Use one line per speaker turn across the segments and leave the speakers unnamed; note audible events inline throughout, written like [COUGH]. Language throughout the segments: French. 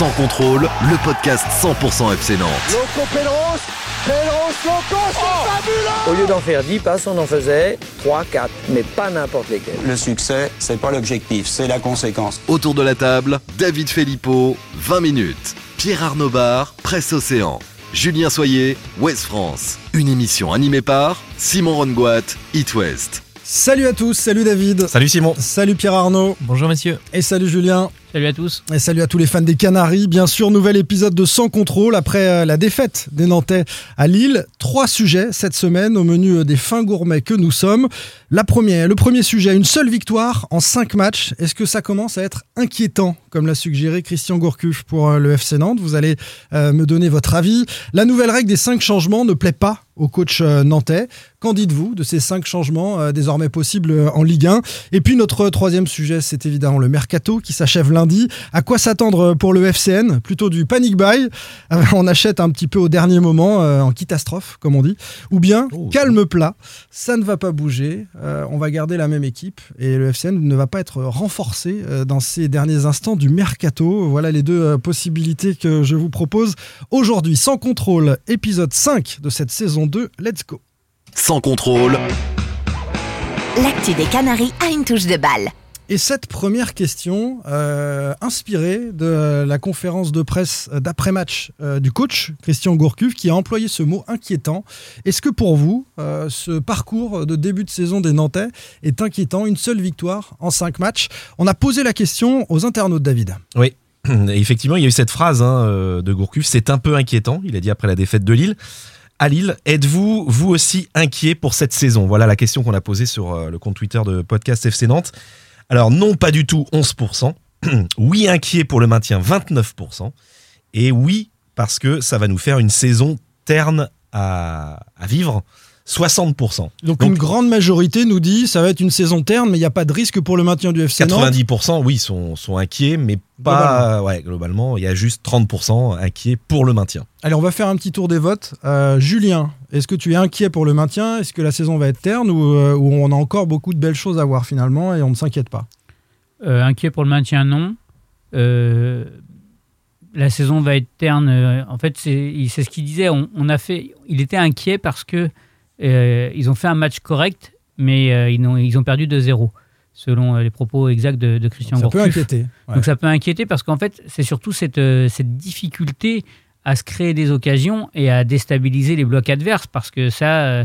Sans contrôle, le podcast 100% FC Nantes.
Loco Pedros, Pedros Loco, c'est fabuleux
Au lieu d'en faire 10 passes, on en faisait 3, 4, mais pas n'importe lesquels.
Le succès, c'est pas l'objectif, c'est la conséquence.
Autour de la table, David Filippo, 20 minutes. Pierre Arnaud Bar, Presse Océan. Julien Soyer, West France. Une émission animée par Simon Rongoat, It West.
Salut à tous, salut David.
Salut Simon.
Salut Pierre Arnaud.
Bonjour messieurs.
Et salut Julien.
Salut à tous.
Et salut à tous les fans des Canaries. Bien sûr, nouvel épisode de Sans contrôle après euh, la défaite des Nantais à Lille. Trois sujets cette semaine au menu euh, des fins gourmets que nous sommes. La première, le premier sujet, une seule victoire en cinq matchs. Est-ce que ça commence à être inquiétant, comme l'a suggéré Christian Gourcuff pour euh, le FC Nantes? Vous allez me donner votre avis. La nouvelle règle des cinq changements ne plaît pas au coach nantais. Qu'en dites-vous de ces cinq changements désormais possibles en Ligue 1 Et puis notre troisième sujet, c'est évidemment le mercato qui s'achève lundi. À quoi s'attendre pour le FCN Plutôt du panic buy. Euh, on achète un petit peu au dernier moment, euh, en catastrophe, comme on dit. Ou bien
Oh,
calme plat. Ça ne va pas bouger. Euh, on va garder la même équipe et le FCN ne va pas être renforcé euh, dans ces derniers instants du mercato. Voilà les deux euh, possibilités que je vous propose aujourd'hui. Sans contrôle, épisode 5 de cette saison 2. Let's go.
Sans contrôle,
L'actu des Canaries a une touche de balle.
Et cette première question, euh, inspirée de la conférence de presse d'après-match euh, du coach Christian Gourcuff, qui a employé ce mot inquiétant. Est-ce que pour vous, euh, ce parcours de début de saison des Nantais est inquiétant Une seule victoire en cinq matchs? On a posé la question aux internautes, David.
Oui. [CLEARS THROAT] Effectivement, il y a eu cette phrase hein, de Gourcuff, c'est un peu inquiétant, il a dit après la défaite de Lille. À Lille, êtes-vous vous aussi inquiet pour cette saison? Voilà la question qu'on a posée sur le compte Twitter de podcast FC Nantes. Alors non, pas du tout 11%. [CLEARS THROAT] oui, inquiet pour le maintien 29%. Et oui, parce que ça va nous faire une saison terne à, à vivre 60%.
Donc, une grande majorité nous dit ça va être une saison terne, mais il n'y a pas de risque pour le maintien du FC Nantes.
90% oui sont, sont inquiets, mais pas ouais, globalement. Il y a juste 30% inquiets pour le maintien.
Allez, on va faire un petit tour des votes. Euh, Julien, est-ce que tu es inquiet pour le maintien? Est-ce que la saison va être terne ou, euh, ou on a encore beaucoup de belles choses à voir finalement et on ne s'inquiète pas?
Euh, inquiet pour le maintien, non. Euh, la saison va être terne. En fait, c'est ce qu'il disait. On, on a fait, il était inquiet parce que euh, ils ont fait un match correct, mais euh, ils, ont, ils ont perdu 2-0, selon euh, les propos exacts de, de Christian
Ça peut inquiéter. ouais.
Donc ça peut inquiéter parce qu'en fait, c'est surtout cette, euh, cette difficulté à se créer des occasions et à déstabiliser les blocs adverses parce que ça, euh,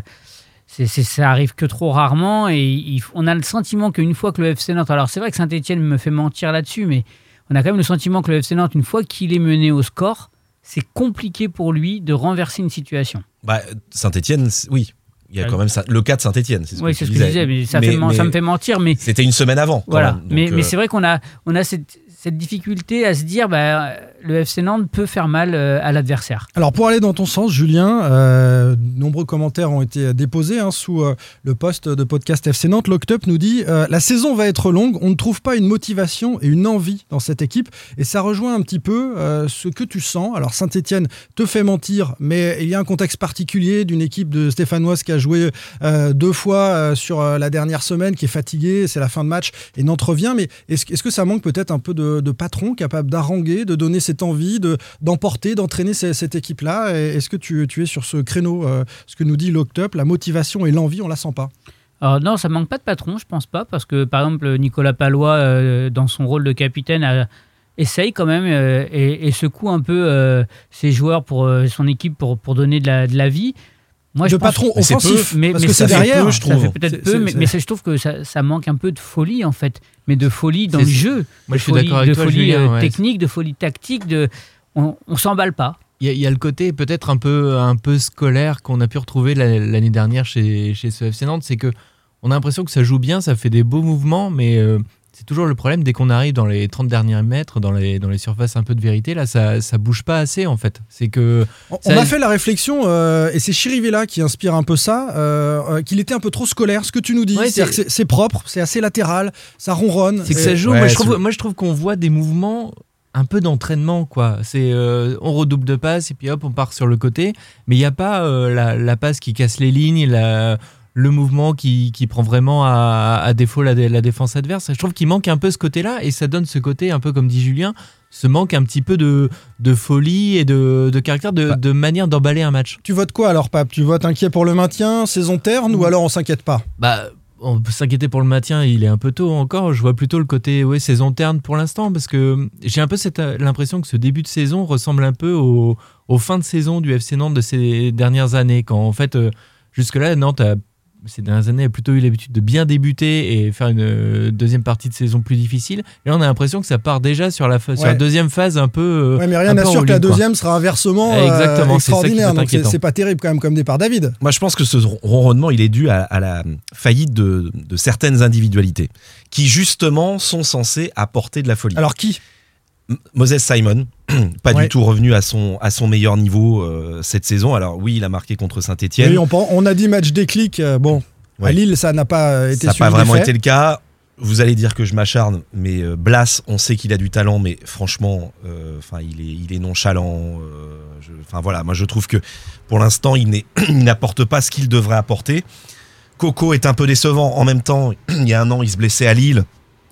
c'est, c'est- ça arrive que trop rarement et il on a le sentiment qu'une fois que le FC Nantes, alors c'est vrai que Saint-Etienne me fait mentir là-dessus, mais on a quand même le sentiment que le FC Nantes, une fois qu'il est mené au score, c'est compliqué pour lui de renverser une situation.
Bah, Saint-Etienne, oui. Il y a quand même ça- le cas de Saint-Etienne. C'est ce
oui,
que
c'est
tu
ce que je
disais.
mais ça,
Mais-
fait, men- ça
mais
me fait mentir, mais
C'était une semaine avant. quand
Voilà,
même. Donc,
mais, mais
euh,
c'est vrai qu'on a, on a cette, cette difficulté à se dire bah, le FC Nantes peut faire mal euh, à l'adversaire.
Alors pour aller dans ton sens, Julien, euh, nombreux commentaires ont été déposés hein, sous euh, le post de podcast FC Nantes. Loctup nous dit euh, la saison va être longue, on ne trouve pas une motivation et une envie dans cette équipe, et ça rejoint un petit peu euh, ce que tu sens. Alors Saint-Étienne te fait mentir, mais il y a un contexte particulier d'une équipe de Stéphanoise qui a joué euh, deux fois euh, sur euh, la dernière semaine, qui est fatiguée, c'est la fin de match et Nantes revient. Mais est-ce que ça manque peut-être un peu de, patron capable d'haranguer, de donner cette envie, de d'emporter, d'entraîner ce- cette équipe-là? Est-ce que tu, es sur ce créneau, ce que nous dit Loctup, la motivation et l'envie, on la sent pas?
Non, ça manque pas de patron, je pense pas, parce que par exemple Nicolas Palois, dans son rôle de capitaine, essaye quand même et, secoue un peu ses joueurs pour son équipe pour, donner de la vie. Moi,
de
je pense-
patron
mais c'est
offensif,
peu, mais-
parce
mais
que
ça
c'est
fait
derrière.
peu, je
Ça
trouve.
fait peut-être peu, mais, ça, je trouve que ça, ça manque un peu de folie en fait, mais de folie dans le jeu,
Moi,
de
je suis
folie,
d'accord avec
de
toi,
folie
Julien,
euh,
ouais.
technique, de folie tactique, de on, on s'emballe pas.
Il y, a- il y a le côté peut-être un peu, un peu scolaire qu'on a pu retrouver la- l'année dernière chez, chez ce FC Nantes. C'est que on a l'impression que ça joue bien, ça fait des beaux mouvements, mais euh, c'est toujours le problème dès qu'on arrive dans les 30 derniers mètres, dans les, dans les surfaces un peu de vérité, là, ça, ça bouge pas assez en fait. C'est que.
On,
Ça-
on a fait la réflexion, euh, et c'est Chirivella qui inspire un peu ça, euh, euh, qu'il était un peu trop scolaire, ce que tu nous dis.
Ouais,
c'est propre, c'est assez latéral, ça ronronne.
C'est que
Et-
ça joue.
Ouais,
moi, je
c'est-
trouve, moi, je trouve qu'on voit des mouvements un peu d'entraînement, quoi. C'est euh, on redouble de passes et puis hop, on part sur le côté. Mais il n'y a pas euh, la, la passe qui casse les lignes, la, le mouvement qui, qui prend vraiment à, à défaut la, la défense adverse. Je trouve qu'il manque un peu ce côté-là et ça donne ce côté, un peu comme dit Julien, ce manque un petit peu de, de folie et de, de caractère, de,
Bah.
de manière d'emballer un match.
Tu votes quoi alors, Pape? Tu votes inquiet pour le maintien, saison terne, ou alors on s'inquiète pas?
Bah, on peut s'inquiéter pour le maintien, il est un peu tôt encore. Je vois plutôt le côté ouais, saison terne pour l'instant parce que j'ai un peu euh, l'impression que ce début de saison ressemble un peu au, aux fins de saison du FC Nantes de ces dernières années. Quand en fait, euh, jusque-là, Nantes a ces dernières années a plutôt eu l'habitude de bien débuter et faire une euh, deuxième partie de saison plus difficile. Et là, on a l'impression que ça part déjà sur la, sur deuxième phase un peu. euh,
Ouais, mais rien n'assure que la
quoi.
deuxième sera inversement euh,
Exactement, c'est ça qui
extraordinaire. Donc c'est pas terrible quand même comme départ. David
Moi, je pense que ce ronronnement, il est dû à, à la faillite de, de certaines individualités qui, justement, sont censées apporter de la folie.
Alors qui?
Moses Simon, [CLEARS THROAT] pas
Ouais.
du tout revenu à son, à son meilleur niveau euh, cette saison. Alors, oui, il a marqué contre Saint-Etienne.
Oui, on, a dit match déclic. euh, bon, à. Lille, ça n'a pas euh, été
Ça n'a pas vraiment été le cas. Vous allez dire que je m'acharne, mais Blas, on sait qu'il a du talent, mais franchement, euh, il est, il est nonchalant. Enfin voilà, moi je trouve que pour l'instant, [CLEARS THROAT] il n'apporte pas ce qu'il devrait apporter. Coco est un peu décevant. En même temps, [CLEARS THROAT] il y a un an, il se blessait à Lille.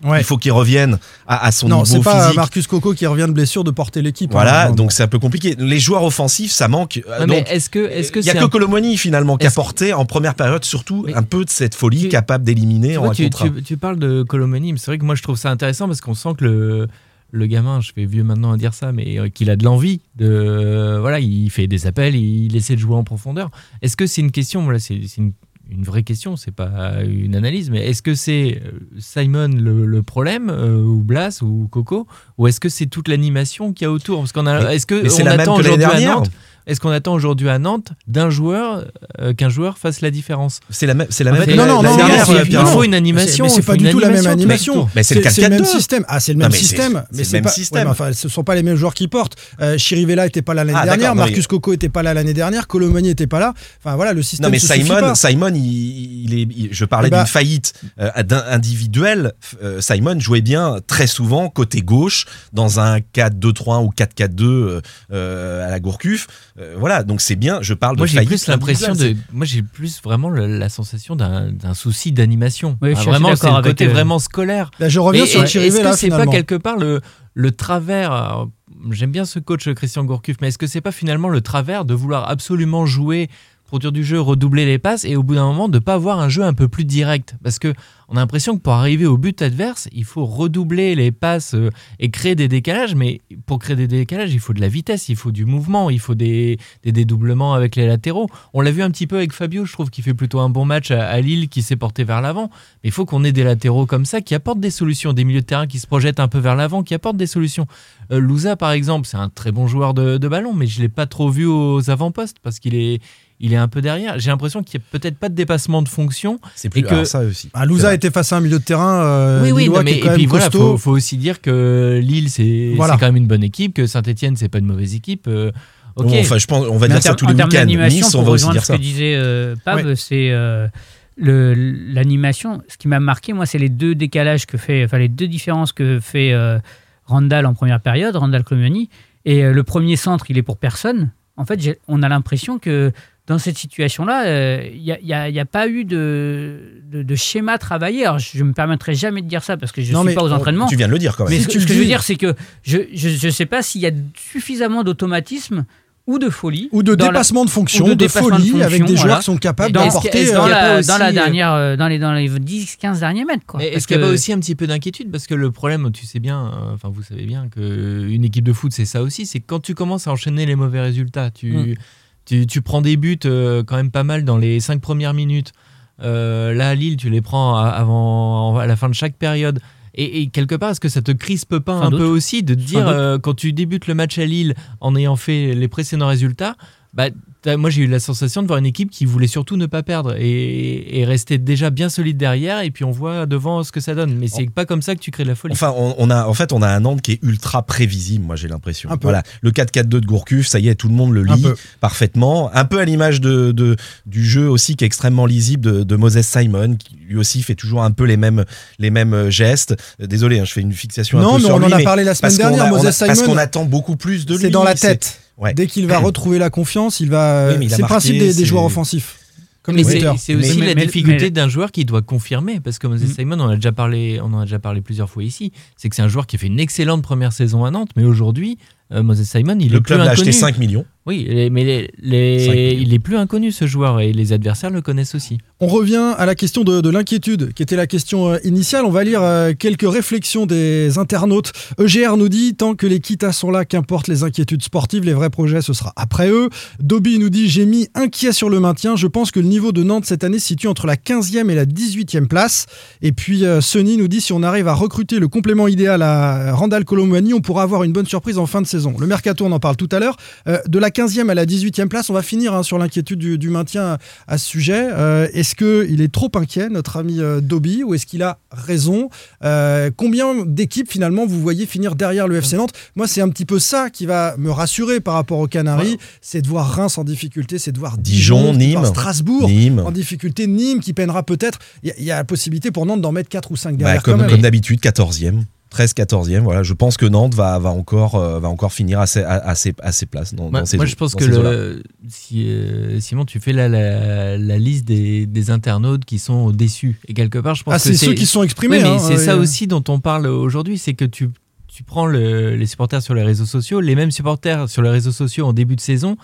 Ouais.
Il faut qu'il revienne à, à son
Non, c'est
niveau
pas
physique.
Marcus Coco qui revient de blessure de porter l'équipe.
Voilà,
hein.
donc c'est un peu compliqué. Les joueurs offensifs, ça manque. Euh,
Ouais, mais
donc,
est-ce que, est-ce que
il y a
c'est
que
un-
Colomoni finalement qui
Est-ce-
apportait en première période surtout
Mais-
un peu de cette folie
Tu-
capable d'éliminer
Tu
en
tu, tu- tu parles de Colomani, mais c'est vrai que moi je trouve ça intéressant parce qu'on sent que le, le gamin, je fais vieux maintenant à dire ça, mais euh, qu'il a de l'envie. De, euh, voilà, il fait des appels, il essaie de jouer en profondeur. Est-ce que c'est une question, voilà, c'est c'est une, une vraie question, c'est pas une analyse, mais est-ce que c'est euh, Simon le, le problème, euh, ou Blas, ou Coco, ou est-ce que c'est toute l'animation qu'il y a autour? Parce qu'on a,
Mais-
est-ce que on
la même
attend
que l'année
aujourd'hui à
dernière.
Nantes Est-ce qu'on attend aujourd'hui à Nantes d'un joueur euh, qu'un joueur fasse la différence
C'est la même, c'est la
En
même.
fait,
Non, non, non,
dernière,
non,
il faut une animation.
Mais c'est pas du tout la même
animation.
Mais c'est le
c'est le même
4-4-2.
système. Ah, c'est le même
mais c'est-
système. Mais
le
c'est
même
pas. enfin, ce sont pas les mêmes joueurs qui portent. Euh, Chirivella était pas là l'année
Ah,
dernière. Marcus Coco était pas là l'année dernière. Colomani était pas là. Enfin voilà, le système.
Non mais Simon. Simon, il, est, je parlais
Eh ben-
d'une faillite euh, individuelle. Simon jouait bien très souvent côté gauche dans un 4-2-3-1 ou 4-4-2 euh, euh, à la Gourcuff. Euh, voilà, donc c'est bien. Je parle
Moi
de
j'ai
faillite.
plus l'impression de, moi j'ai plus vraiment le- la sensation d'un d'un souci d'animation.
Oui, suis
vraiment c'est
avec,
côté
euh,
vraiment scolaire.
Là, je reviens
Et-
sur
Est-ce que c'est pas quelque part le, le travers J'aime bien ce coach Christian Gourcuff, mais est-ce que c'est pas finalement le travers de vouloir absolument jouer, produire du jeu, redoubler les passes et au bout d'un moment de pas avoir un jeu un peu plus direct Parce que on a l'impression que pour arriver au but adverse, il faut redoubler les passes euh, et créer des décalages, mais pour créer des décalages, il faut de la vitesse, il faut du mouvement, il faut des, des dédoublements avec les latéraux. On l'a vu un petit peu avec Fabio, je trouve qu'il fait plutôt un bon match à, Lille, qui s'est porté vers l'avant. Mais il faut qu'on ait des latéraux comme ça qui apportent des solutions, des milieux de terrain qui se projettent un peu vers l'avant, qui apportent des solutions. Euh, Louza, par exemple, c'est un très bon joueur de, de ballon, mais je l'ai pas trop vu aux avant-postes parce qu'il est, il est un peu derrière. J'ai l'impression qu'il n'y a peut-être pas de dépassement de fonction.
C'est plus
et que-
ça aussi.
Ah, Louza était face à un milieu de terrain. euh,
oui, oui, non, mais
qui est quand
et
même
puis voilà,
costaud.
faut, faut aussi dire que Lille, c'est
Voilà.
c'est quand même une bonne équipe, que Saint-Etienne, c'est pas une mauvaise équipe. euh.
Bon, enfin, je pense, on va
Mais
dire ça tous
en
les
termes
week-ends.
d'animation,
Nice, on
pour
va aussi dire
ce
ça.
que disait euh, Pav, c'est euh, le- l'animation. Ce qui m'a marqué, moi, c'est les deux décalages que fait, enfin les deux différences que fait euh, Randall en première période, Randall Clomioni. Et euh, le premier centre, il est pour personne. En fait, on a l'impression que dans cette situation-là, euh, il n'y a, il y a- il y a pas eu de, de, de schéma travaillé. Alors, je ne me permettrai jamais de dire ça parce que je ne suis
mais
pas aux
on-
entraînements.
Tu viens de le dire quand même.
Mais
Si
ce,
tu
ce
le
que je veux dire, c'est que je ne sais pas s'il y a suffisamment d'automatisme ou de folie.
Ou de
la-
dépassement de fonction,
de
de, folie,
fonction,
avec des joueurs
voilà.
qui sont capables
est-ce
euh,
dans la, dans
euh,
dernière, euh, dans les, dans les 10-15 derniers mètres. Quoi.
Mais
Parce
est-ce qu'il n'y a pas aussi un petit peu d'inquiétude? Parce que le problème, tu sais bien, euh, enfin vous savez bien qu'une équipe de foot, c'est ça aussi, c'est que quand tu commences à enchaîner les mauvais résultats, tu,
Mm.
Tu, tu prends des buts euh, quand même pas mal dans les cinq premières minutes. Euh, là, à Lille, tu les prends à- avant, à la fin de chaque période. Et, et quelque part, est-ce que ça te crispe pas un peu aussi de te dire, euh, quand tu débutes le match à Lille en ayant fait les précédents résultats, bah, moi j'ai eu la sensation de voir une équipe qui voulait surtout ne pas perdre et, et rester déjà bien solide derrière et puis on voit devant ce que ça donne mais c'est pas comme ça que tu crées de la folie
Enfin, on, on a, en fait, on a un Nantes qui est ultra prévisible, moi j'ai l'impression.
Un peu.
Voilà, le 4-4-2 de Gourcuff, ça y est, tout le monde le
Un
lit parfaitement. Un peu à l'image de, de- du jeu aussi qui est extrêmement lisible de, de Moses Simon, qui lui aussi fait toujours un peu les mêmes, les mêmes gestes. Euh, Désolé, hein, je fais une fixation un
Non,
peu
mais
sur
on
lui,
en a parlé la semaine dernière.
a- on a-
Moses
Parce qu'on
Simon,
attend beaucoup plus de lui.
c'est dans la tête.
Ouais.
Dès qu'il va [CLEARS THROAT] retrouver la confiance, il va.
Oui,
c'est le principe des, joueurs offensifs. comme
Mais
les
c'est aussi
Mais-
la
mais-
difficulté d'un joueur qui doit confirmer, parce que Moses
Mm.
Simon, on, a déjà parlé, on en a déjà parlé plusieurs fois ici, c'est que c'est un joueur qui a fait une excellente première saison à Nantes, mais aujourd'hui, Moses Simon, il
Le
est plus
club l'a
inconnu.
acheté 5 millions.
Oui, mais les- les-
5 millions.
il est plus inconnu ce joueur et les adversaires le connaissent aussi.
On revient à la question de, de l'inquiétude, qui était la question euh, initiale. On va lire euh, quelques réflexions des internautes. EGR nous dit tant que les quitas sont là, qu'importe les inquiétudes sportives, les vrais projets, ce sera après eux. Dobby nous dit j'ai mis inquiet sur le maintien. Je pense que le niveau de Nantes cette année se situe entre la 15e et la 18e place. Et puis euh, Sonny nous dit si on arrive à recruter le complément idéal à Randall Colomwani, on pourra avoir une bonne surprise en fin de saison. Le mercato, on en parle tout à l'heure. Euh, de la 15e à la 18e place, on va finir hein, sur l'inquiétude du, du maintien à ce sujet. Euh, est-ce qu'il est trop inquiet, notre ami euh, Dobby, ou est-ce qu'il a raison? Combien d'équipes finalement vous voyez finir derrière le FC Nantes? Moi, c'est un petit peu ça qui va me rassurer par rapport aux Canaries, c'est de voir Reims en difficulté, c'est de voir
Dijon, Nîmes.
Strasbourg
Nîmes.
en difficulté, Nîmes qui peinera peut-être. Il y a- il y, a la possibilité pour Nantes d'en mettre 4 ou 5
Bah,
derrière
comme
quand même.
comme d'habitude, 14e. 13 14e, voilà, je pense que Nantes va, va, encore, euh, va encore finir à ses, à, à ses, à ses places. Dans,
Moi,
dans ces
moi,
eaux-
je pense que le, si, euh, Simon, tu fais la, la liste des, des internautes qui sont déçus. Et quelque part, je pense
Ah,
que
c'est ceux qui se sont exprimés.
Oui,
hein,
c'est
euh,
ça aussi dont on parle aujourd'hui, c'est que tu, tu prends le- les supporters sur les réseaux sociaux, les mêmes supporters sur les réseaux sociaux en début de saison,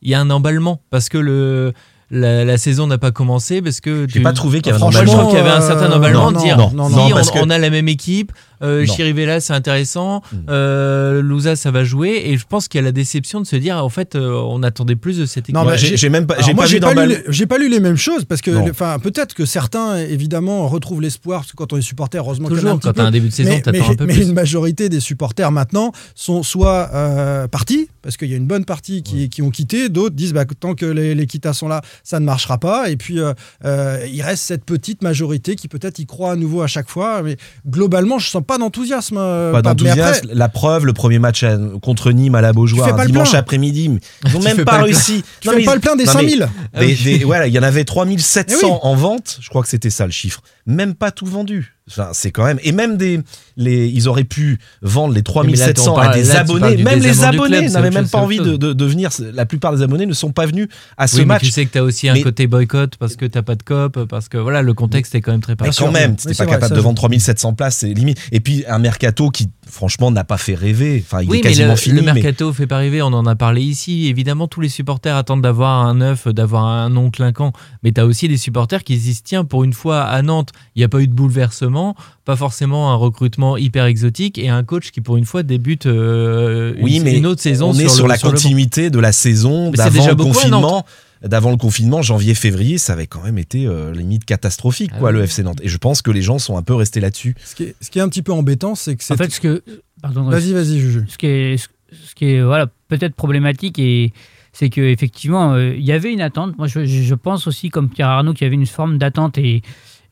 il y a un emballement parce que le, la, la saison n'a pas commencé, parce que
J'ai
tu-
pas trouvé qu'il y avait un
je
emballement.
trouve qu'il y avait un certain
euh,
emballement
non,
de dire
non, non,
si
non,
parce
on,
que-
on a la même équipe, euh. Chirivella c'est intéressant,
Mm.
euh, Louza ça va jouer, et je pense qu'il y a la déception de se dire en fait euh, on attendait plus de cette équipe.
Non, bah,
j'ai même pas, j'ai pas
lu les- j'ai pas lu les mêmes choses parce que, enfin, peut-être que certains, évidemment, retrouvent l'espoir parce que quand on est supporter, heureusement en a un
Toujours quand t'as un début de saison,
mais,
t'attends un peu
mais
plus.
une majorité des supporters maintenant sont soit euh, partis, parce qu'il y a une bonne partie qui, qui ont quitté, d'autres disent bah, tant que les, les quitas sont là, ça ne marchera pas. Et puis euh, euh, il reste cette petite majorité qui peut-être y croit à nouveau à chaque fois. Mais globalement, je sens pas d'enthousiasme. euh,
Pas d'enthousiasme. La preuve, le premier match contre Nîmes à la Beaujoire, un dimanche après-midi. Ils ont
Tu
même pas, réussi.
tu fais pas le plein des
non, mais-
5000.
Des- des- voilà, il y en avait 3700
Eh
en vente. Je crois que c'était ça le chiffre. Même pas tout vendu. Enfin, c'est quand même. Et même des, les, ils auraient pu vendre les 3700
on parle-
à des
là,
abonnés. Même les abonnés n'avaient même pas envie de, de, de venir. La plupart des abonnés ne sont pas venus à ce
Oui, mais
match.
tu sais que tu as aussi un
Mais-
côté boycott parce que t'as pas de cop, parce que voilà, le contexte est quand même très
Mais
particulier.
quand même,
Oui,
c'était
c'est
pas
vrai,
capable
ça,
de vendre 3700 places, c'est limite. Et puis un mercato qui, franchement, n'a pas fait rêver. Enfin, il
Oui,
est
mais
quasiment
le,
fini.
le
mais-
mercato fait pas rêver, on en a parlé ici. Évidemment, tous les supporters attendent d'avoir un neuf, d'avoir un nom clinquant. Mais tu as aussi des supporters qui se disent tiens, pour une fois à Nantes, il n'y a pas eu de bouleversement, pas forcément un recrutement hyper exotique et un coach qui, pour une fois, débute euh,
Oui,
une,
mais
une autre saison
on est
sur,
sur,
le,
la
sur
continuité de la saison
Mais c'est
d'avant
déjà
le confinement. D'avant le confinement, janvier-février, ça avait quand même été euh, limite catastrophique,
Ah
quoi,
oui.
le FC Nantes. Et je pense que les gens sont un peu restés là-dessus.
Ce qui, est, ce qui est un petit peu embêtant, c'est que c'est.
En fait, ce que. Pardon,
vas-y, vas-y, Juju.
ce qui est, ce qui est voilà, peut-être problématique et c'est qu'effectivement, il y avait une attente. Moi, je, je pense aussi, comme Pierre Arnaud, qu'il y avait une forme d'attente et,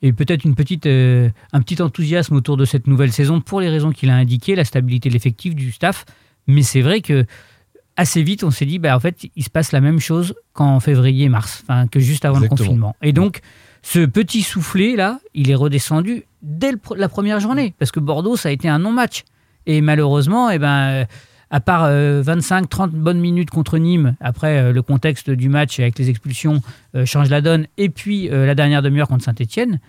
et peut-être une petite, euh, un petit enthousiasme autour de cette nouvelle saison pour les raisons qu'il a indiquées, la stabilité de l'effectif du staff. Mais c'est vrai que assez vite, on s'est dit, bah, en fait, il se passe la même chose qu'en février, mars, enfin, que juste avant
Exactement.
le confinement. Et donc, ce petit soufflet là, il est redescendu dès le la première journée, parce que Bordeaux, ça a été un non-match. Et malheureusement, eh ben, euh, à part 25-30 bonnes minutes contre Nîmes, après euh, le contexte du match avec les expulsions euh, change la donne, et puis euh, la dernière demi-heure contre Saint-Etienne,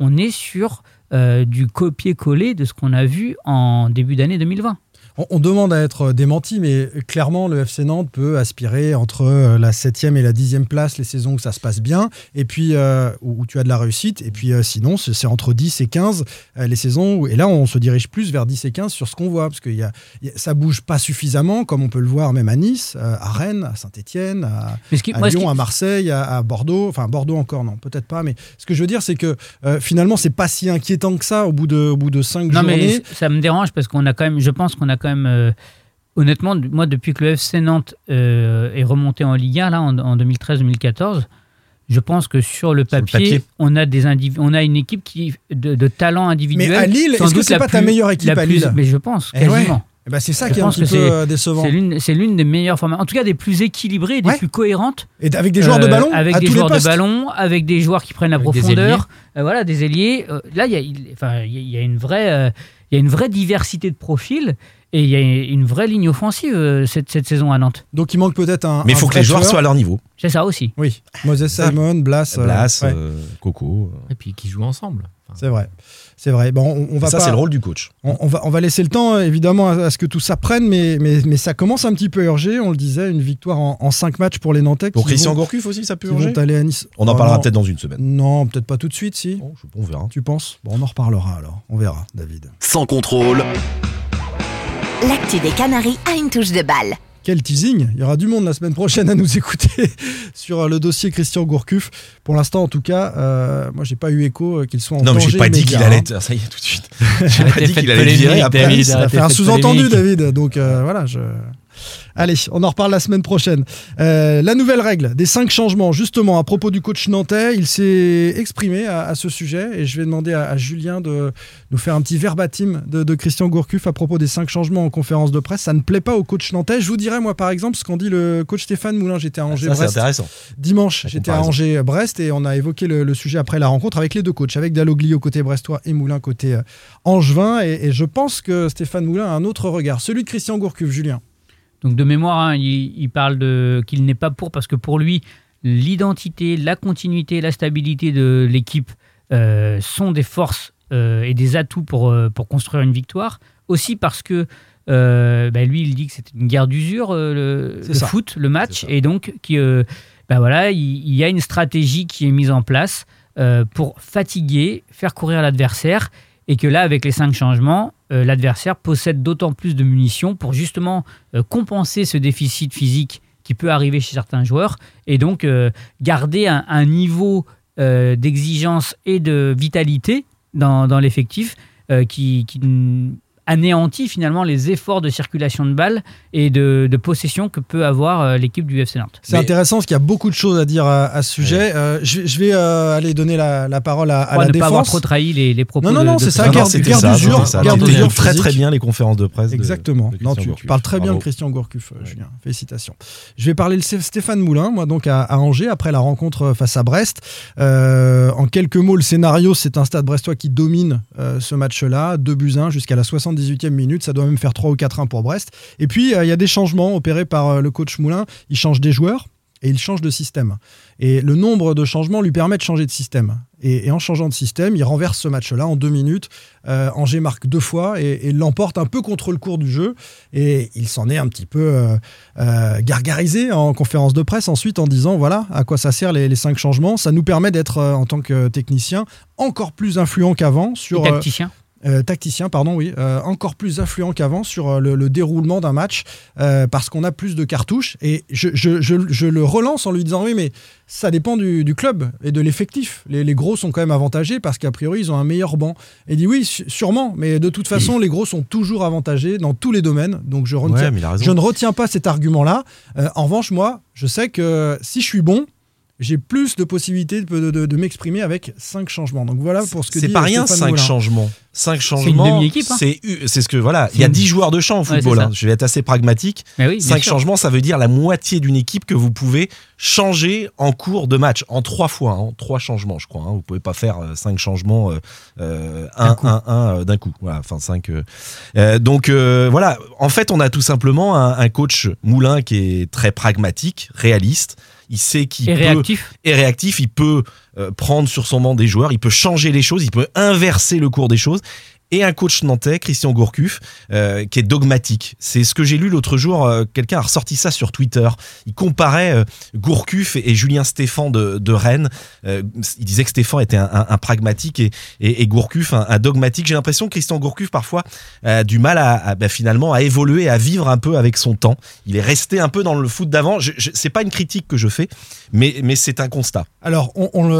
on est sur euh, du copier-coller de ce qu'on a vu en début d'année 2020.
On, on demande à être démenti, mais clairement, le FC Nantes peut aspirer entre euh, la 7e et la 10e place les saisons où ça se passe bien, et puis euh, où, où tu as de la réussite, et puis euh, sinon, c'est entre 10 et 15 euh, les saisons, où, et là, on se dirige plus vers 10 et 15 sur ce qu'on voit, parce que y a, y a- ça bouge pas suffisamment, comme on peut le voir même à Nice, à Rennes, à Saint-Etienne, à,
qui- moi,
Lyon,
qui-
à Marseille, à, à Bordeaux, enfin Bordeaux encore, non, peut-être pas, mais ce que je veux dire, c'est que finalement, c'est pas si inquiétant que ça au bout de, au bout de 5
Non,
journées.
mais ça me dérange parce qu'on a quand même, je pense qu'on a quand même, euh, honnêtement, moi, depuis que le FC Nantes euh, est remonté en Ligue 1, là, en, en 2013-2014, je pense que sur le
Sur le
papier, on, a des on a une équipe qui, de, de talent individuel.
Mais à Lille, est-ce que c'est pas ta meilleure équipe à
plus-
Lille?
Mais je pense,
Eh ouais.
quasiment.
Ben, c'est ça
Je
qui est un
pense
petit
que
peu
c'est-
euh, décevant.
C'est l'une, des meilleures formations, en tout cas des plus équilibrées, et des
Ouais.
plus cohérentes.
Et avec des joueurs de
Euh,
ballon
avec
à
des
tous
joueurs
les
de ballon, avec des joueurs qui prennent la
Avec
profondeur, voilà, des ailiers. Euh, là, il y a, il- enfin, il y a- une vraie, euh, il y a une vraie diversité de profils. Et il y a une vraie ligne offensive euh, cette, cette saison à Nantes.
Donc il manque peut-être un.
Mais il faut que les joueurs soient à leur niveau.
C'est ça aussi.
Oui, Moses Simon, Blas. euh,
Blas,
ouais,
euh, Coco.
Et puis qui jouent ensemble. Enfin,
c'est vrai. C'est vrai. Bon, on, on va
ça,
pas-
c'est le rôle du coach.
On, on va, on va laisser le temps, euh, évidemment, à, à ce que tout ça prenne, mais, mais, mais ça commence un petit peu à urger. On le disait, une victoire en, en cinq matchs pour les Nantais.
Pour Christian
vont-
Gourcuff aussi, ça peut urger
vont aller à Nice.
On en
Oh,
parlera
non.
peut-être dans une semaine.
Non, peut-être pas tout de suite, si.
Bon, je- on verra.
Tu penses? Bon, on en reparlera alors. On verra, David.
Sans contrôle,
L'actu des Canaries a une touche de balle.
Quel teasing Il y aura du monde la semaine prochaine à nous écouter [LAUGHS] sur euh, le dossier Christian Gourcuff. Pour l'instant, en tout cas, euh, moi, j'ai pas eu écho euh, qu'il soit en
Non, mais j'ai pas dit qu'il allait.
hein.
être- Ça y est, tout de suite. [LAUGHS] J'ai pas dit qu'il allait le virer après.
David.
Ça a fait un sous-entendu. David. Donc euh, voilà, je. Allez, on en reparle la semaine prochaine. Euh, la nouvelle règle des cinq changements, justement, à propos du coach nantais, il s'est exprimé à, à ce sujet et je vais demander à, à Julien de nous faire un petit verbatim de, de Christian Gourcuff à propos des cinq changements en conférence de presse. Ça ne plaît pas au coach nantais. Je vous dirais, moi, par exemple, ce qu'en dit le coach Stéphane Moulin. J'étais à
c'est
Angers-Brest dimanche. J'étais à. Angers-Brest et on a évoqué le, le sujet après la rencontre avec les deux coachs, avec Dalloglio côté brestois et Moulin côté euh, angevin. Et, et je pense que Stéphane Moulin a un autre regard, celui de Christian Gourcuff, Julien.
Donc de mémoire, hein, il, il parle de qu'il n'est pas pour parce que pour lui, l'identité, la continuité, la stabilité de l'équipe euh, sont des forces euh, et des atouts pour, euh, pour construire une victoire. Aussi parce que euh, bah, lui, il dit que c'est une guerre d'usure, le, foot, le match, et donc qui, bah, voilà, il, il y a une stratégie qui est mise en place pour fatiguer, faire courir l'adversaire, et que là, avec les cinq changements, euh, l'adversaire possède d'autant plus de munitions pour justement euh, compenser ce déficit physique qui peut arriver chez certains joueurs et donc euh, garder un, niveau d'exigence et de vitalité dans, l'effectif qui, anéantit finalement les efforts de circulation de balles et de, de possession que peut avoir euh, l'équipe du FC Nantes.
C'est
Mais-
intéressant parce qu'il y a beaucoup de choses à dire à, à ce sujet. Euh, je, vais- je vais euh, aller donner la, la parole à, à
Pour
la
ne pas avoir trop trahi les, les propos
Non, non, non,
de
c'est ça,
ça,
d'usure,
écoutes très très bien les conférences de presse.
Exactement.
de
non, tu,
Gourcuff.
parles très bien de
Bravo.
Christian Gourcuff,
Ouais.
Julien. Félicitations. Je vais parler de Sté- Stéphane Moulin, moi, donc à, à Angers, après la rencontre face à Brest. Euh, en quelques mots, le scénario, c'est un stade brestois qui domine euh, ce match-là. 2 buts 1 jusqu'à la 78e minute. Ça doit même faire 3 ou 4-1 pour Brest. Et puis, euh, il y a des changements opérés par euh, le coach Moulin. Il change des joueurs et il change de système. Et le nombre de changements lui permet de changer de système. Et, et en changeant de système, il renverse ce match-là en deux minutes. Euh, Angers marque deux fois et, et l'emporte un peu contre le cours du jeu. Et il s'en est un petit peu euh, euh, gargarisé en conférence de presse ensuite en disant voilà à quoi ça sert les, les cinq changements. Ça nous permet d'être, en tant que technicien, encore plus influent qu'avant
Et
sur. euh,
tacticien.
Euh, tacticien, pardon, oui, euh, encore plus influent qu'avant sur euh, le, le déroulement d'un match euh, parce qu'on a plus de cartouches. Et je, je- je- je le relance en lui disant oui, mais ça dépend du, du club et de l'effectif. Les, les gros sont quand même avantagés parce qu'a priori ils ont un meilleur banc. Et il dit oui, sûrement, mais de toute façon, les gros sont toujours avantagés dans tous les domaines. Donc je, retiens-
Ouais,
ne retiens pas cet argument-là. En revanche, moi, je sais que si je suis bon, j'ai plus de possibilités de, de- de m'exprimer avec cinq changements. Donc voilà pour ce que
C'est pas
euh,
rien,
Stéphane
5
Moulin.
changements. 5
une
changements.
demi-équipe, hein.
C'est c'est ce que voilà. Il y a 10 joueurs de champ au football. hein. Je vais être assez pragmatique.
Mais oui, bien
5
sûr.
changements, ça veut dire la moitié d'une équipe que vous pouvez changer en cours de match. En trois fois, en trois changements, je crois. hein. Vous pouvez pas faire 5 changements, euh, euh, un, un, un, euh, d'un coup. Voilà, enfin 5. donc euh, voilà, en fait, on a tout simplement un, un coach Moulin qui est très pragmatique, réaliste. Il sait qu'il peut
réactif.
est réactif, il peut euh, prendre sur son banc des joueurs, il peut changer les choses, il peut inverser le cours des choses. Et un coach nantais, Christian Gourcuff, euh, qui est dogmatique. C'est ce que j'ai lu l'autre jour. euh, Quelqu'un a ressorti ça sur Twitter. Il comparait euh, Gourcuff et, Julien Stéphan de, Rennes. Euh, il disait que Stéphan était un, pragmatique et, et, Gourcuff un, dogmatique. J'ai l'impression que Christian Gourcuff parfois a du mal à, bah, finalement à évoluer, à vivre un peu avec son temps. Il est resté un peu dans le foot d'avant. Je, je, c'est pas une critique que je fais, mais, c'est un constat.
Alors,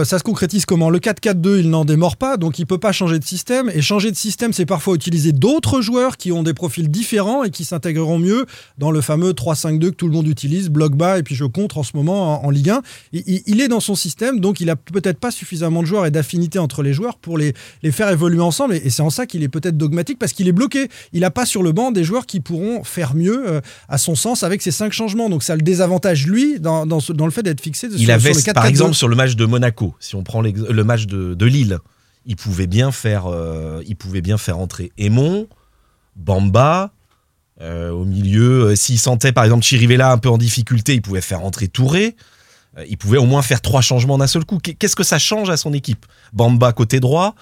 ça se concrétise comment? Le 4-4-2, il n'en démord pas, donc il peut pas changer de système. Et changer de système, c'est parfois utiliser d'autres joueurs qui ont des profils différents et qui s'intégreront mieux dans le fameux 3-5-2 que tout le monde utilise, bloc bas, et puis je contre en ce moment en, en Ligue 1. Il, il- il est dans son système, donc il a peut-être pas suffisamment de joueurs et d'affinité entre les joueurs pour les, les faire évoluer ensemble. Et, et c'est en ça qu'il est peut-être dogmatique, parce qu'il est bloqué. Il n'a pas sur le banc des joueurs qui pourront faire mieux, euh, à son sens, avec ces cinq changements. Donc ça le désavantage, lui, dans, dans ce- dans le fait d'être fixé
Il
sur,
avait,
le 4-4-2.
par exemple, sur le match de Monaco, si on prend le match de, de Lille, il pouvait bien faire, euh, il pouvait bien faire entrer Aimon, Bamba, Euh, au milieu, euh, s'il sentait par exemple Chirivella un peu en difficulté, il pouvait faire entrer Touré. Il pouvait au moins faire trois changements d'un seul coup. Qu'est- Qu'est-ce que ça change à son équipe? Bamba côté droit,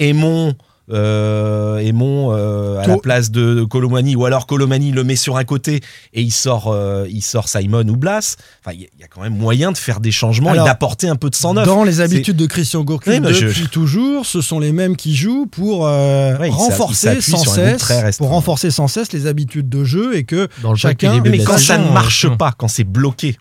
Aimon, euh, Aimon euh, à la place de, de Colomani, ou alors Colomani le met sur un côté et il sort, euh, il sort Simon ou Blas. Enfin, il y, a- il y a quand même moyen de faire des changements
Alors,
et d'apporter un peu de sang neuf.
Dans les habitudes de Christian Gourcuff
Oui, je-
depuis toujours, ce sont les mêmes qui jouent pour euh,
Ouais,
renforcer sans cesse, pour renforcer sans cesse les habitudes de jeu et que
Dans le
Chacun-
Mais quand ça ne marche
euh,
pas, quand c'est bloqué,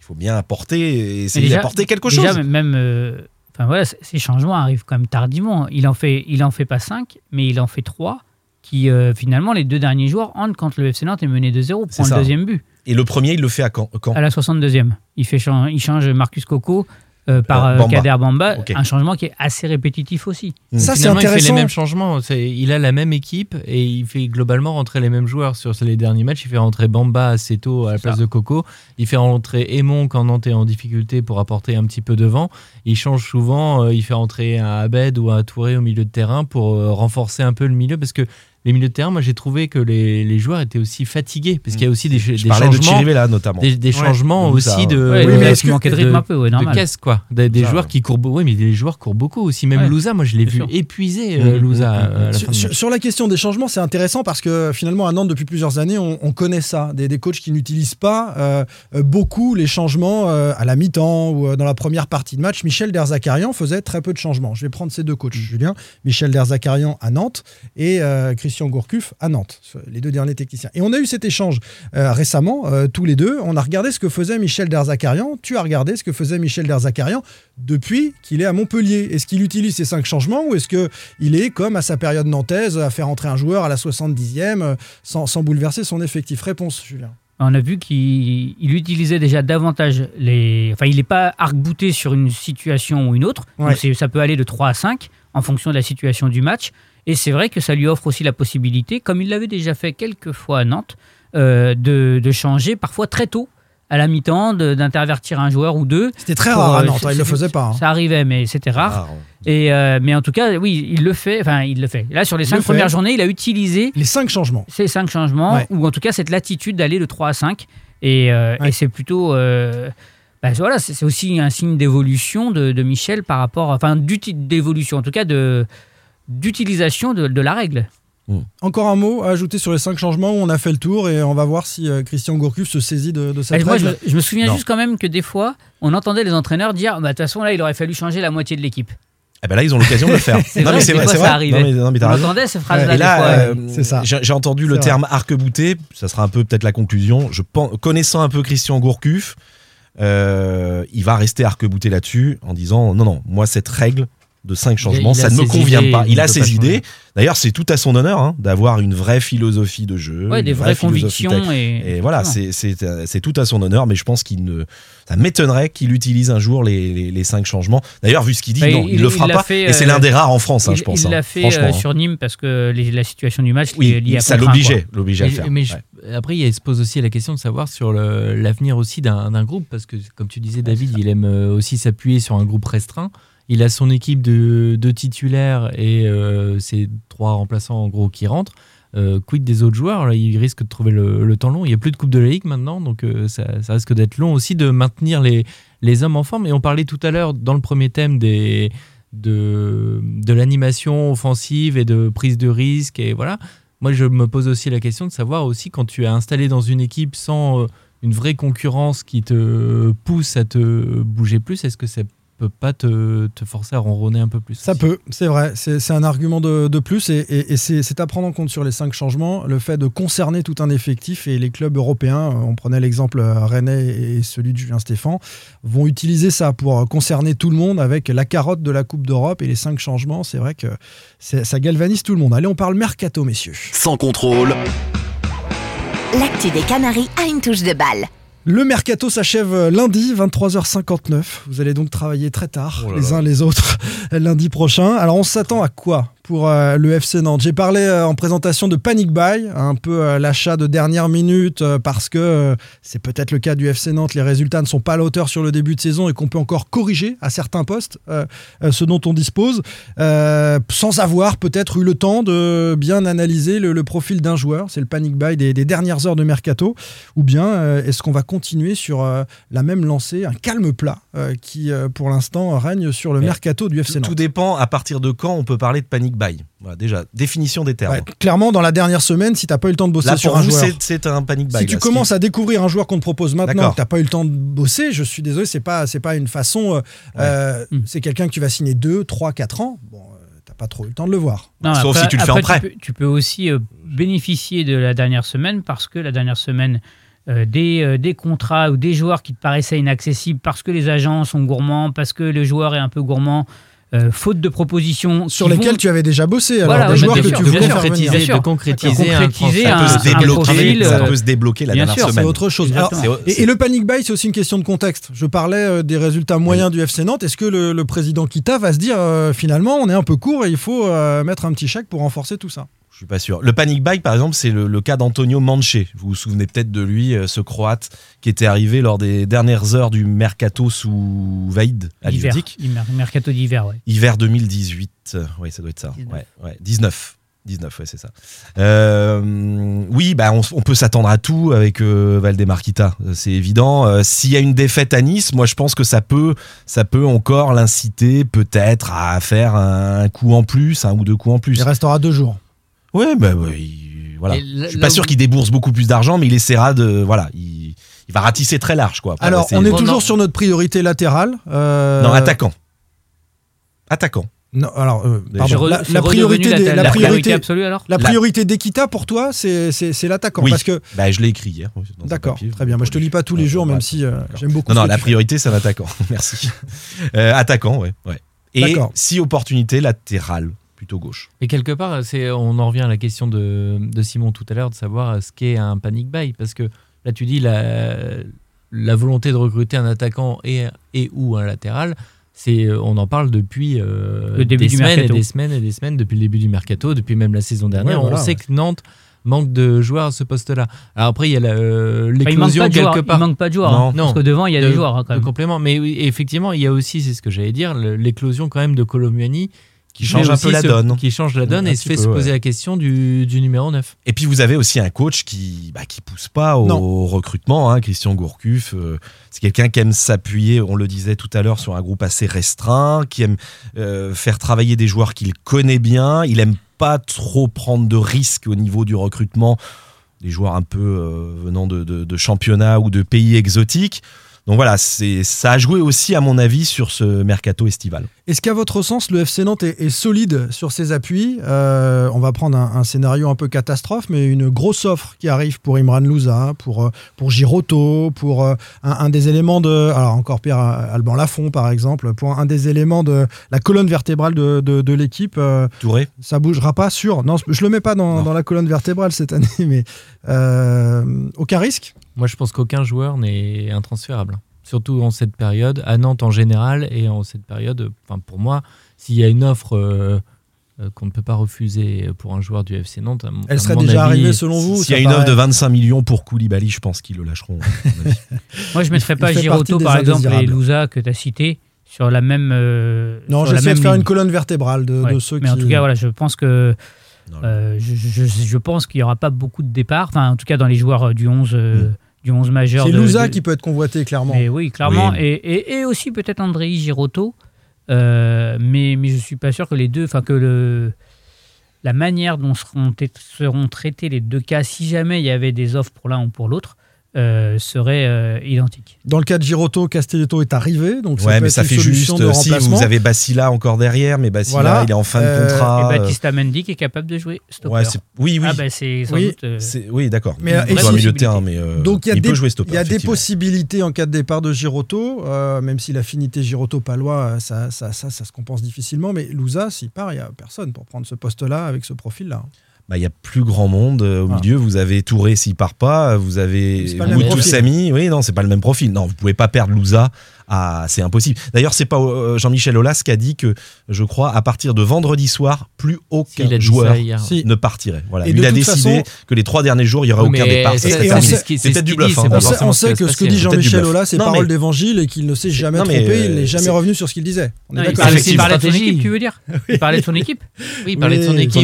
il faut bien apporter, et essayer d'apporter quelque
Déjà,
chose.
même, euh, enfin voilà, c- ces changements arrivent quand même tardivement. Il en fait, il en fait pas 5, mais il en fait 3 qui euh, finalement les deux derniers jours entrent quand le FC Nantes est mené de 0
C'est
prend le deuxième but
Et le premier, il le fait à quand, quand?
À la 62e. Il fait chan- il change Marcus Coco euh, par
Euh,
euh,
Bamba.
Kader Bamba, un changement qui est assez répétitif aussi.
ça c'est
Finalement, il fait les
intéressant.
mêmes changements. Il a la même équipe et il fait globalement rentrer les mêmes joueurs sur les derniers matchs. Il fait rentrer Bamba, Seto à la place
ça.
de Coco. Il fait rentrer Aimon quand Nantes est en difficulté pour apporter un petit peu de vent. Il change souvent. euh, il fait rentrer un Abed ou un Touré au milieu de terrain pour euh, renforcer un peu le milieu parce que les milieux de terrain, moi j'ai trouvé que les, les joueurs étaient aussi fatigués parce qu'il y a aussi des,
Je
des
parlais de
changements.
Chirivella notamment.
Des, des
Ouais.
changements
ça,
aussi de,
Ouais,
Oui,
il
mais
a
est-ce que-
de rythme
de-
un peu, ouais,
de
normal.
caisse quoi des, des
Ça,
joueurs
ouais.
qui courent beaucoup oui mais les joueurs courent beaucoup aussi même
Ouais.
Louza moi je l'ai vu
sûr.
épuisé euh. Louza euh, à la fin
Sur, la question des changements, c'est intéressant parce que finalement à Nantes depuis plusieurs années, on, on connaît ça, des, des coachs qui n'utilisent pas euh, euh, beaucoup les changements euh, à la mi-temps ou euh, dans la première partie de match. Michel Derzakarian faisait très peu de changements. Je vais prendre ces deux coachs, Julien. Michel Derzakarian à Nantes et euh, Christian Gourcuff à Nantes, les deux derniers techniciens. Et on a eu cet échange euh, récemment, euh, tous les deux. On a regardé ce que faisait Michel Derzakarian. Tu as regardé ce que faisait Michel Derzakarian depuis qu'il est à Montpellier. Est-ce qu'il utilise ces cinq changements ou est-ce qu'il est, comme à sa période nantaise, à faire entrer un joueur à la 70e euh, sans, sans bouleverser son effectif? Réponse, Julien.
On a vu qu'il il utilisait déjà davantage les. Enfin, il n'est pas arc-bouté sur une situation ou une autre.
Ouais.
ça peut aller de 3 à 5 en fonction de la situation du match. Et c'est vrai que ça lui offre aussi la possibilité, comme il l'avait déjà fait quelques fois à Nantes, euh, de, de changer parfois très tôt à la mi-temps, d'intervertir un joueur ou deux.
C'était très
Pour,
rare à
euh,
Nantes, hein, il
c'est-
le faisait pas. hein.
Ça arrivait, mais c'était rare.
Ah,
Et, euh, mais en tout cas, oui, il le fait. Enfin, il le fait. Là, sur les cinq
le fait.
premières journées, il a utilisé
Les cinq changements.
ces cinq changements,
Ouais.
ou en tout cas cette latitude d'aller de 3 à 5. Et, euh,
Ouais.
et c'est plutôt. euh, bah, voilà, c'est aussi un signe d'évolution de, de Michel par rapport. Enfin, d'évolution, en tout cas, de d'utilisation de, de la règle.
Encore un mot à ajouter sur les cinq changements où on a fait le tour et on va voir si euh, Christian Gourcuff se saisit de, de cette
Bah, moi, je,
règle.
me- je me souviens
Non.
juste quand même que des fois, on entendait les entraîneurs dire bah, de toute façon, là, il aurait fallu changer la moitié de l'équipe.
Eh ben là, ils ont l'occasion de le faire. [LAUGHS]
C'est vrai,
c'est
ça
vrai.
arrivait.
Non, mais, non, mais t'as
On
raison.
entendait ces phrases-là
là, euh,
c'est ça.
j'ai entendu le terme arc-bouté. Ça sera un peu peut-être la conclusion. Je pense, connaissant un peu Christian Gourcuff, euh, il va rester arc-bouté là-dessus en disant non, non, moi cette règle de cinq changements,
il a
ça ne me convient
idées,
pas.
il
Il a ses
pas
idées. D'ailleurs, c'est tout à son honneur hein, d'avoir une vraie philosophie de jeu,
Ouais, des
vraie
vraies
philosophie
convictions. Et,
et voilà, c'est- euh, c'est tout à son honneur, mais je pense qu'il ne. Ça m'étonnerait qu'il utilise un jour les, les, les cinq changements. D'ailleurs, vu ce qu'il dit,
Bah,
non, il,
il-
le fera pas.
fait,
et c'est
euh,
l'un des rares en France, hein,
il
je pense.
il
hein,
l'a fait
franchement,
euh,
hein.
sur Nîmes parce que les- la situation du match
Oui,
est liée à
ça l'obligeait, l'obligeait à faire.
mais je-
Ouais.
après, il se pose aussi la question de savoir sur l'avenir aussi d'un d'un groupe, parce que comme tu disais, David, il aime aussi s'appuyer sur un groupe restreint. Il a son équipe de, titulaires et euh, ses trois remplaçants en gros qui rentrent. Euh, quid des autres joueurs? Il risque de trouver le, temps long. Il n'y a plus de Coupe de la Ligue maintenant, donc euh, ça, risque d'être long aussi de maintenir les, hommes en forme. Et on parlait tout à l'heure dans le premier thème des, de, l'animation offensive et de prise de risque. Et voilà. Moi, je me pose aussi la question de savoir aussi quand tu es installé dans une équipe sans euh, une vraie concurrence qui te pousse à te bouger plus, est-ce que ça peut pas te, te forcer à ronronner un peu plus
Ça
aussi
peut, c'est vrai. C'est c'est un argument de, de plus et, et- et c'est c'est à prendre en compte sur les cinq changements, le fait de concerner tout un effectif et les clubs européens, on prenait l'exemple euh, Rennais et celui de Julien Stéphan, vont utiliser ça pour euh, concerner tout le monde avec la carotte de la Coupe d'Europe et les cinq changements. C'est vrai que ça galvanise tout le monde. Allez, on parle mercato, messieurs.
Sans contrôle,
L'actu des Canaries a une touche de balle.
Le mercato s'achève lundi, 23h59. Vous allez donc travailler très tard,
Oh là
les
là.
uns les autres, [LAUGHS] lundi prochain. Alors on s'attend à quoi? Pour euh, le FC Nantes. J'ai parlé euh, en présentation de panic buy, un peu euh, l'achat de dernière minute parce que c'est peut-être le cas du FC Nantes. Les résultats ne sont pas à la hauteur sur le début de saison et qu'on peut encore corriger à certains postes ce dont on dispose, sans avoir peut-être eu le temps de bien analyser le, le profil d'un joueur. C'est le panic buy des, des dernières heures de mercato. Ou bien est-ce qu'on va continuer sur la même lancée, un calme plat qui pour l'instant règne sur le
Mais
mercato du FC Nantes
tout dépend à partir de quand on peut parler de panic buy. Voilà, déjà, définition des termes.
Ouais, clairement, dans la dernière semaine, si tu n'as pas eu le temps de bosser
Là,
sur
pour
un
vous,
joueur,
c'est- un panic buy.
si tu
là,
commences
qui-
à découvrir un joueur qu'on te propose maintenant, que tu n'as pas eu le temps de bosser, je suis désolé, c'est pas c'est pas une façon. euh, euh,
Mm.
C'est quelqu'un que tu vas signer 2, 3, 4 ans. Bon, euh, t'as pas trop eu le temps de le voir.
Non,
Sauf
après-
si tu le fais en prêt.
Tu peux, tu peux aussi euh, bénéficier de la dernière semaine parce que la dernière semaine, euh, des, euh, des contrats ou des joueurs qui te paraissaient inaccessibles parce que les agents sont gourmands, parce que le joueur est un peu gourmand, euh, faute de propositions.
Sur
vont-
tu avais déjà bossé. Alors,
Voilà,
des joueurs que
sûr,
tu voulais faire venir.
Concrétiser, de concrétiser un
Concrétiser
ça peut
un-
se
un
débloquer,
profil,
ça
euh,
peut se débloquer la
bien
dernière
sûr, c'est
C'est
semaine.
autre chose. Alors, et, et le panic buy, c'est aussi une question de contexte. Je parlais euh, des résultats moyens du FC Nantes. Est-ce que le, le président Kita va se dire euh, finalement, on est un peu court et il faut euh, mettre un petit chèque pour renforcer tout ça?
Je suis pas sûr. Le panic buy, par exemple, c'est le, le cas d'Antonio Manche. Vous vous souvenez peut-être de lui, euh, ce Croate qui était arrivé lors des dernières heures du mercato sous Vaïd à.
Hiver- Mercato d'hiver, ouais.
Hiver 2018. euh, Oui, ça doit être ça.
19.
Ouais, ouais, 19. 19, ouais, c'est ça. Euh, oui, bah, on, peut s'attendre à tout avec euh, Valdemarquita, euh, c'est évident. Euh, S'il y a une défaite à Nice, moi je pense que ça peut, ça peut encore l'inciter peut-être à faire un coup en plus, un ou deux coups en plus.
Il restera deux jours.
Ouais, bah, bah, il- voilà. Je suis pas sûr
où-
qu'il débourse beaucoup plus d'argent, mais il essaiera de. Voilà, il, il va ratisser très large, quoi.
Alors,
essayer
on est toujours
non.
sur notre priorité latérale. euh,
Non, attaquant. Attaquant.
Non, alors, euh, pardon,
re-
la, priorité, des-
la,
priorité,
absolue alors
la
La-
priorité d'Equita pour toi, c'est l'attaquant.
Oui.
Parce que
Bah, je l'ai écrit hier.
D'accord, très bien. Moi, je te lis pas tous les jours, même si euh, j'aime beaucoup.
Non,
ce
non, la priorité, c'est un attaquant. [LAUGHS] Merci. Euh, attaquant, ouais. ouais. Et
D'accord.
si opportunité, latéral, plutôt gauche.
Et quelque part, c'est, on en revient à la question de, de Simon tout à l'heure, de savoir ce qu'est un panic buy. Parce que là, tu dis la, la volonté de recruter un attaquant et, et ou un latéral. C'est, on en parle depuis euh,
Le début
des
du
semaines
mercato.
et des semaines et des semaines, depuis le début du mercato, depuis même la saison dernière.
Ouais, voilà,
on sait que Nantes manque de joueurs à ce poste-là. Alors après, il y a la, euh,
il
l'éclosion
pas de joueurs.
quelque
Il
part.
manque pas de joueurs.
Non.
hein,
Non.
Parce que devant, il y a
de-
des joueurs hein, quand
de
même.
complément. Mais oui, effectivement, il y a aussi, c'est ce que j'allais dire, l'éclosion quand même de Colomuani
Qui change un peu la donne.
Qui change la donne
Un
et se fait
peu,
se poser
ouais.
la question du, du numéro 9.
Et puis vous avez aussi un coach qui bah, qui pousse pas au
Non.
recrutement, hein, Christian Gourcuff. euh, c'est quelqu'un qui aime s'appuyer, on le disait tout à l'heure, sur un groupe assez restreint, qui aime euh, faire travailler des joueurs qu'il connaît bien. Il aime pas trop prendre de risques au niveau du recrutement, des joueurs un peu euh, venant de, de, de championnats ou de pays exotiques. Donc voilà, c'est ça a joué aussi à mon avis sur ce mercato estival.
Est-ce qu'à votre sens, le FC Nantes est, est solide sur ses appuis Euh, On va prendre un, un scénario un peu catastrophe, mais une grosse offre qui arrive pour Imran Louza, pour, euh, pour Giroto, pour euh, un, un des éléments de. Alors, encore Pierre Alban Lafont, par exemple, pour un des éléments de la colonne vertébrale de, de- de l'équipe. euh,
Touré
ça bougera pas sur. Non, je le mets pas dans, la colonne vertébrale cette année, [LAUGHS] mais euh, aucun risque?
Moi, je pense qu'aucun joueur n'est intransférable. Surtout en cette période, à Nantes en général, et en cette période, enfin, pour moi, s'il y a une offre euh, euh, qu'on ne peut pas refuser pour un joueur du FC Nantes, à mon-
Elle serait déjà
avis,
arrivée selon vous
S'il y a une offre de 25 millions pour Koulibaly, je pense qu'ils le lâcheront. [LAUGHS]
Moi, je ne mettrais pas Giroto, par exemple, et. Louza que tu as cité sur la même. euh,
Non, j'essaie de
même
faire
ligne.
une colonne vertébrale de,
Ouais.
de ceux
Mais
qui.
en tout cas, voilà, je pense que. Euh, je, je- je pense qu'il n'y aura pas beaucoup de départs. Enfin, en tout cas, dans les joueurs du 11, euh,
Mm.
Du 11 majeur.
c'est Louza
de-
qui peut être convoité, clairement.
Mais oui, clairement.
Oui.
Et, et- et aussi peut-être Andrei Giroto. Euh, mais, mais je suis pas sûr que les deux. Enfin, que le. La manière dont seront, seront traités les deux cas, si jamais il y avait des offres pour l'un ou pour l'autre, euh, serait euh, identique.
Dans le cas de Giroto, Castelletto est arrivé, donc ça
Ouais,
peut
mais
être
ça
une
fait juste.
de
Si vous avez Bacilla encore derrière, mais Bacilla,
Voilà.
il est en fin de
Euh,
contrat.
et Baptista Mendy qui est capable de jouer stopper.
Ouais, oui, oui.
Ah, bah, c'est sans
Oui.
euh,
oui, d'accord.
Mais,
il
euh, et
joue un
si-
milieu de terrain, mais euh,
Donc il y a
il
des,
peut jouer stopper.
il y a des possibilités en cas de départ de Giroto, euh, même si l'affinité Giroto-Palois, ça, ça, ça, ça se compense difficilement. Mais Louza, s'il part, il n'y a personne pour prendre ce poste-là avec ce profil-là.
Bah, il y a plus grand monde euh, au
Ah.
milieu. Vous avez Touré s'il part pas. Vous avez Moutou. Samy. Oui, non, c'est pas le même profil. Non, vous pouvez pas perdre Louza à c'est impossible. D'ailleurs, c'est pas euh, Jean-Michel Aulas qui a dit que, je crois, à partir de vendredi soir, plus aucun joueur.
Si.
ne partirait. Voilà.
Et
il a décidé
façon-
que les trois derniers jours, il y aura
Oui,
aucun départ.
c'est-
peut-être
ce
du bluff. hein,
On sait, on que ce que dit Jean-Michel. Aulas, c'est parole
mais-
d'évangile et qu'il ne s'est jamais trompé, il
euh,
n'est jamais revenu sur ce qu'il disait. On est
Ah,
d'accord
Il parlait de son équipe, tu veux dire [LAUGHS] Il parlait de son équipe
Oui, il parlait de son équipe.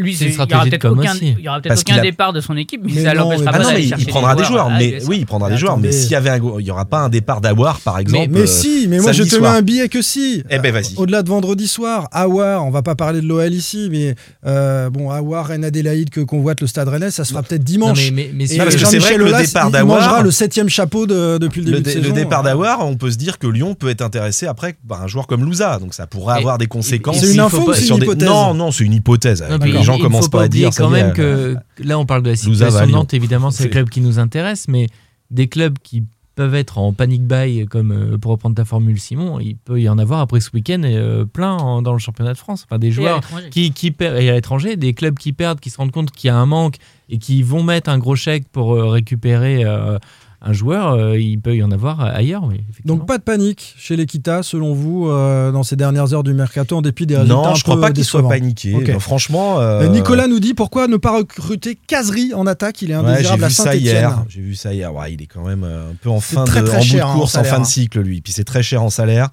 lui,
C'est une
il aura
stratégie de
peut-être
com
aucun,
aussi.
il y aura peut-être
Parce
aucun
qu'il a-
départ de son équipe, mais, ça l'empêchera
Ah
pas
il- prendra des joueurs.
Ah,
oui, il prendra des joueurs. Mais s'il y avait il y aura pas un départ d'Awar, par exemple.
Mais
euh,
si, mais moi je te
soir.
mets un billet que si.
Eh ben, vas-y.
Au-delà de vendredi soir, Awar, on va pas parler de l'OL ici, mais euh, bon, Awar, Reine Adélaïde que convoite le Stade Rennais, ça se fera peut-être
Non,
dimanche.
mais, mais, mais
Et
si-
Non, parce que c'est vrai que le départ d'Aouar-
mangera le septième chapeau de- depuis le
Le,
début de
le
saison.
départ d'Awar, on peut se dire que Lyon peut être intéressé après par un joueur comme Louza. Donc ça pourrait
Et-
avoir des conséquences.
C'est une info ou c'est
sur
une
des-
hypothèse
Non, non, c'est une hypothèse. Les gens commencent pas à dire.
quand même que là on parle de la situation. Nantes évidemment c'est
C'est-
le club qui nous intéresse mais des clubs qui peuvent être en panic buy comme euh, pour reprendre ta formule Simon il peut y en avoir après ce week-end euh, plein en- dans le championnat de France. Enfin des joueurs qui, qui perdent et à l'étranger des clubs qui perdent qui se rendent compte qu'il y a un manque et qui vont mettre un gros chèque pour euh, récupérer euh, un joueur euh, il peut y en avoir ailleurs oui.
Donc pas de panique chez l'Equita, selon vous, euh, dans ces dernières heures du mercato, en dépit des résultats
Non,
un
je crois
peu
pas qu'il soit paniqué. Franchement.
Euh, Nicolas nous dit pourquoi ne pas recruter Casery en attaque, il est
Ouais,
indésirable à
vu ça
Saint-Etienne.
hier. J'ai vu ça hier. Ouais, il est quand même un peu en fin
très,
de,
très
en bout
cher,
de
hein, en
course, en fin de cycle, lui. Puis c'est très cher en salaire.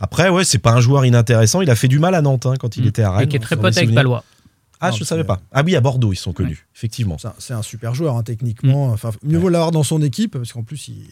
Après, ouais, c'est pas un joueur inintéressant. Il a fait du mal à Nantes hein, quand il
Mm.
était à Rennes.
Et qui est très pote avec. Palois.
Ah,
Non,
je savais
c'est-
pas. Ah oui, à Bordeaux, ils sont connus, effectivement.
C'est un- super joueur hein, techniquement. Enfin, mieux vaut l'avoir dans son équipe parce qu'en plus, il-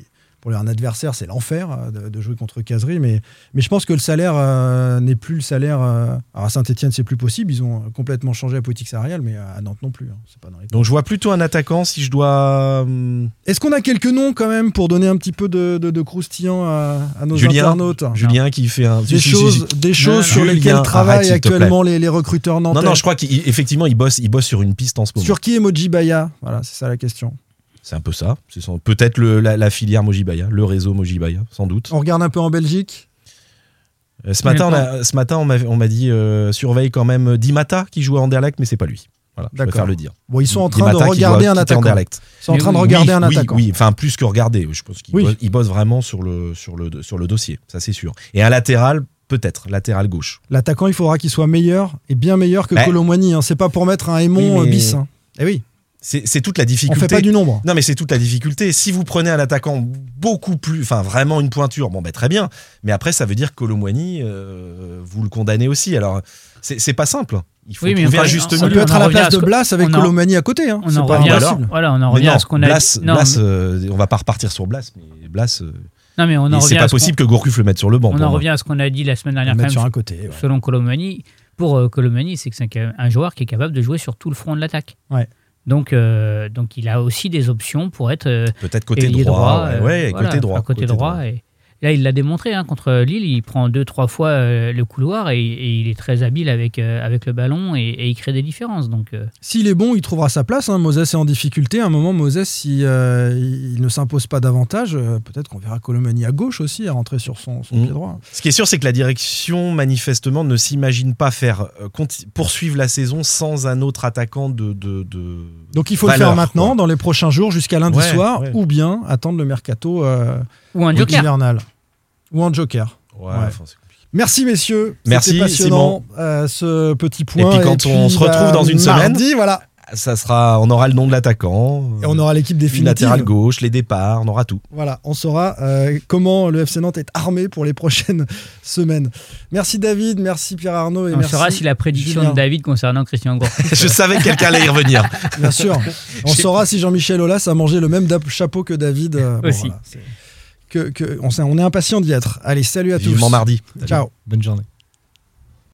pour un adversaire, c'est l'enfer euh, de, de jouer contre Casery. Mais, mais je pense que le salaire euh, n'est plus le salaire. euh, alors à Saint-Etienne, c'est plus possible. Ils ont complètement changé la politique salariale, mais à Nantes non plus. hein. C'est pas dans les
Donc je vois plutôt un attaquant si je dois. hum,
Est-ce qu'on a quelques noms quand même pour donner un petit peu de, de- de croustillant à, à nos
Julien,
internautes
Julien qui fait un.
Des
si, si, si,
choses,
si.
des choses sur
Julien,
lesquelles travaillent actuellement les, les recruteurs nantais.
Non, non, je crois qu'effectivement, il bosse, il bosse sur une piste en ce moment.
Sur qui est Mojibaya? Voilà, c'est ça la question.
C'est un peu ça. C'est sans- peut-être le- la, la filière Mojibaya, le réseau Mojibaya, sans doute.
On regarde un peu en Belgique.
Euh, Ce matin, on a- ce matin, on m'a dit euh, surveille quand même Dimata qui joue à Anderlecht, mais c'est pas lui. Voilà, je préfère le dire.
Bon, ils sont en train
Dimata
de regarder un attaquant.
Anderlecht.
Ils sont en train de
Oui,
regarder
oui,
un
oui,
attaquant.
Oui, enfin plus que regarder. Je pense qu'il
Oui.
bosse, il bosse vraiment sur le, sur, le, sur le dossier, ça c'est sûr. Et un latéral, peut-être, latéral gauche.
L'attaquant, il faudra qu'il soit meilleur et bien meilleur que
Ouais.
Colomwani. Hein. C'est pas pour mettre un aimant
Oui, mais-
bis. Hein. Eh oui,
C'est toute la
on
difficulté.
fait pas du nombre.
Non, mais c'est toute la difficulté. Si vous prenez un attaquant beaucoup plus, enfin vraiment une pointure, bon, ben très bien. Mais après, ça veut dire que Colomwani, euh, vous le condamnez aussi. Alors, c'est pas simple. Il faut
Oui, mais
trouver un juste
on-
Ça
on-
peut être à la place de Blas avec
on
Colomani à côté. Hein.
On
C'est
en
pas
revient, à, voilà, on en revient
non,
à ce qu'on a
Blas,
dit. Non,
Blas,
mais-
euh, on va pas repartir sur Blas, mais Blas, euh,
non, mais on en
c'est pas possible que Gourcuff le mette sur le banc.
On en revient à ce qu'on a dit la semaine
On
dernière. quand
sur un côté. ouais.
selon Colomani, pour euh, Colomani, c'est que c'est un, un joueur qui est capable de jouer sur tout le front de l'attaque.
Ouais.
Donc, euh, donc il a aussi des options pour être
Peut-être côté droit. ouais,
voilà,
côté droit.
côté, droit. Et là, il l'a démontré hein, contre Lille. Il prend deux, trois fois euh, le couloir et, et il est très habile avec, euh, avec le ballon et, et il crée des différences. Donc, euh,
S'il est bon, il trouvera sa place. Hein. Moses est en difficulté. À un moment, Moses, si euh, il ne s'impose pas davantage, euh, peut-être qu'on verra Colomani à gauche aussi, à rentrer sur son, son
Mm.
pied droit.
Ce qui est sûr, c'est que la direction, manifestement, ne s'imagine pas faire euh, poursuivre la saison sans un autre attaquant de. de, de-
Donc il faut
valeur,
le faire maintenant,
quoi.
dans les prochains jours, jusqu'à lundi
Ouais,
soir,
ouais.
ou bien attendre le mercato euh,
ou un joker.
hivernal. Ou en joker.
Ouais, enfin.
Merci messieurs.
Merci,
passionnant euh, ce petit point.
puis, quand on se retrouve
bah,
dans une semaine,
mardi, voilà.
Ça sera, on aura le nom de l'attaquant.
Et on aura l'équipe
le
définitive.
latéral gauche, les départs, on aura tout.
Voilà, on saura euh, comment le FC Nantes est armé pour les prochaines [LAUGHS] semaines. Merci David, merci Pierre Arnaud et
On
merci.
saura si la prédiction
Julien.
de David concernant Christian Gourcuff. [LAUGHS]
Je savais que quelqu'un allait y revenir.
Bien sûr. [LAUGHS] On saura si Jean-Michel Aulas a mangé le même chapeau que David. euh, bon,
Aussi.
voilà, que, que- on, est impatient d'y être. Allez, salut à tous.
Vivement mardi.
Ciao.
Bonne journée.